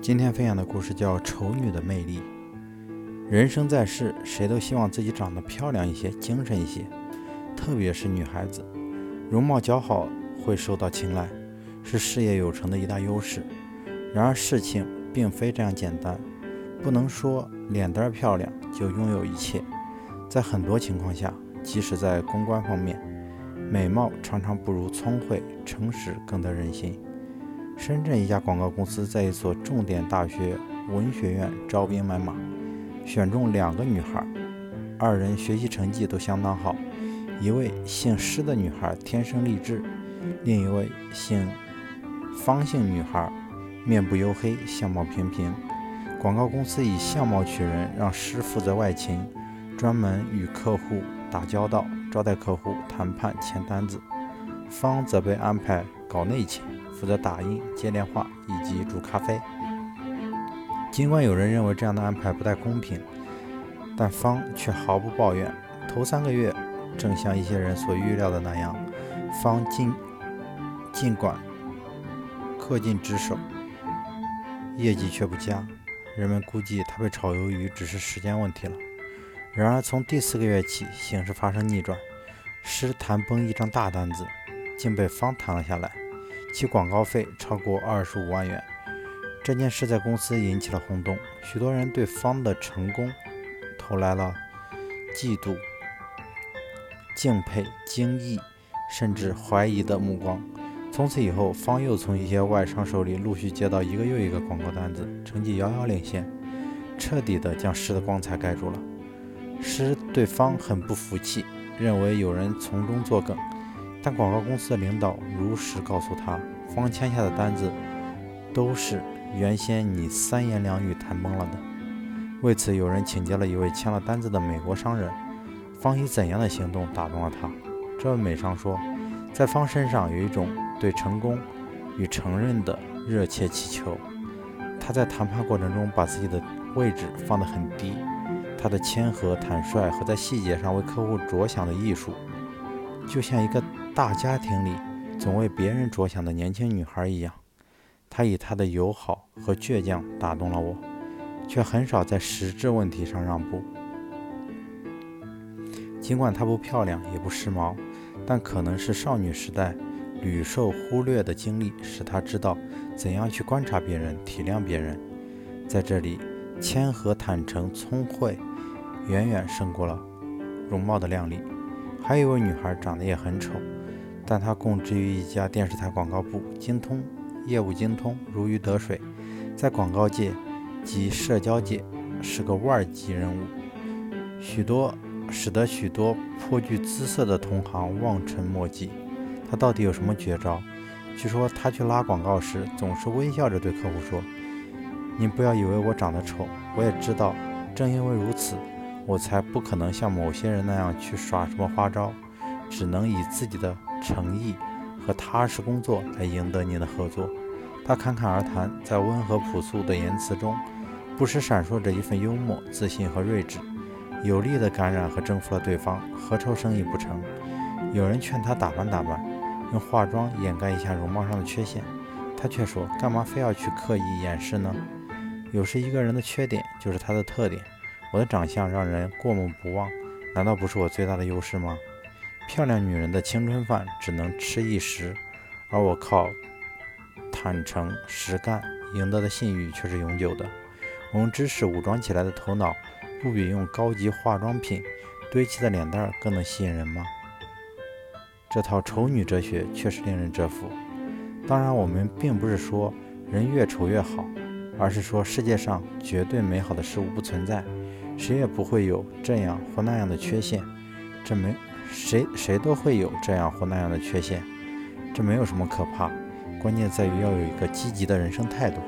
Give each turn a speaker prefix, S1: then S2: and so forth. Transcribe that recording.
S1: 今天分享的故事叫《丑女的魅力》。人生在世，谁都希望自己长得漂亮一些、精神一些，特别是女孩子，容貌姣好会受到青睐，是事业有成的一大优势。然而事情并非这样简单，不能说脸蛋漂亮就拥有一切。在很多情况下，即使在公关方面，美貌常常不如聪慧、诚实更得人心。深圳一家广告公司在一所重点大学文学院招兵买马，选中两个女孩，二人学习成绩都相当好。一位姓施的女孩天生丽质，另一位姓方姓女孩面部黝黑，相貌平平。广告公司以相貌取人，让施负责外勤，专门与客户打交道，招待客户、谈判、签单子。方则被安排搞内勤。负责打印、接电话以及煮咖啡。尽管有人认为这样的安排不太公平，但方却毫不抱怨。头三个月，正像一些人所预料的那样，方尽尽管恪尽职守，业绩却不佳。人们估计他被炒鱿鱼只是时间问题了。然而，从第四个月起，形势发生逆转，师谈崩一张大单子，竟被方谈了下来。其广告费超过二十五万元，这件事在公司引起了轰动，许多人对方的成功投来了嫉妒、敬佩、惊异，甚至怀疑的目光。从此以后，方又从一些外商手里陆续接到一个又一个广告单子，成绩遥遥领先，彻底的将诗的光彩盖住了。诗对方很不服气，认为有人从中作梗。但广告公司的领导如实告诉他，方签下的单子都是原先你三言两语谈崩了的。为此，有人请教了一位签了单子的美国商人，方以怎样的行动打动了他？这位美商说，在方身上有一种对成功与承认的热切祈求。他在谈判过程中把自己的位置放得很低，他的谦和坦率和在细节上为客户着想的艺术，就像一个。大家庭里总为别人着想的年轻女孩一样，她以她的友好和倔强打动了我，却很少在实质问题上让步。尽管她不漂亮也不时髦，但可能是少女时代屡受忽略的经历，使她知道怎样去观察别人、体谅别人。在这里，谦和、坦诚、聪慧，远远胜过了容貌的靓丽。还有一位女孩长得也很丑。但她供职于一家电视台广告部，精通业务，精通如鱼得水，在广告界及社交界是个万级人物，许多使得许多颇具姿色的同行望尘莫及。他到底有什么绝招？据说他去拉广告时，总是微笑着对客户说：“您不要以为我长得丑，我也知道，正因为如此，我才不可能像某些人那样去耍什么花招，只能以自己的。”诚意和踏实工作来赢得您的合作。他侃侃而谈，在温和朴素的言辞中，不时闪烁着一份幽默、自信和睿智，有力地感染和征服了对方。何愁生意不成？有人劝他打扮打扮，用化妆掩盖一下容貌上的缺陷，他却说：“干嘛非要去刻意掩饰呢？有时一个人的缺点就是他的特点。我的长相让人过目不忘，难道不是我最大的优势吗？”漂亮女人的青春饭只能吃一时，而我靠坦诚实干赢得的信誉却是永久的。我用知识武装起来的头脑，不比用高级化妆品堆砌的脸蛋儿更能吸引人吗？这套丑女哲学确实令人折服。当然，我们并不是说人越丑越好，而是说世界上绝对美好的事物不存在，谁也不会有这样或那样的缺陷。这没。谁谁都会有这样或那样的缺陷，这没有什么可怕，关键在于要有一个积极的人生态度。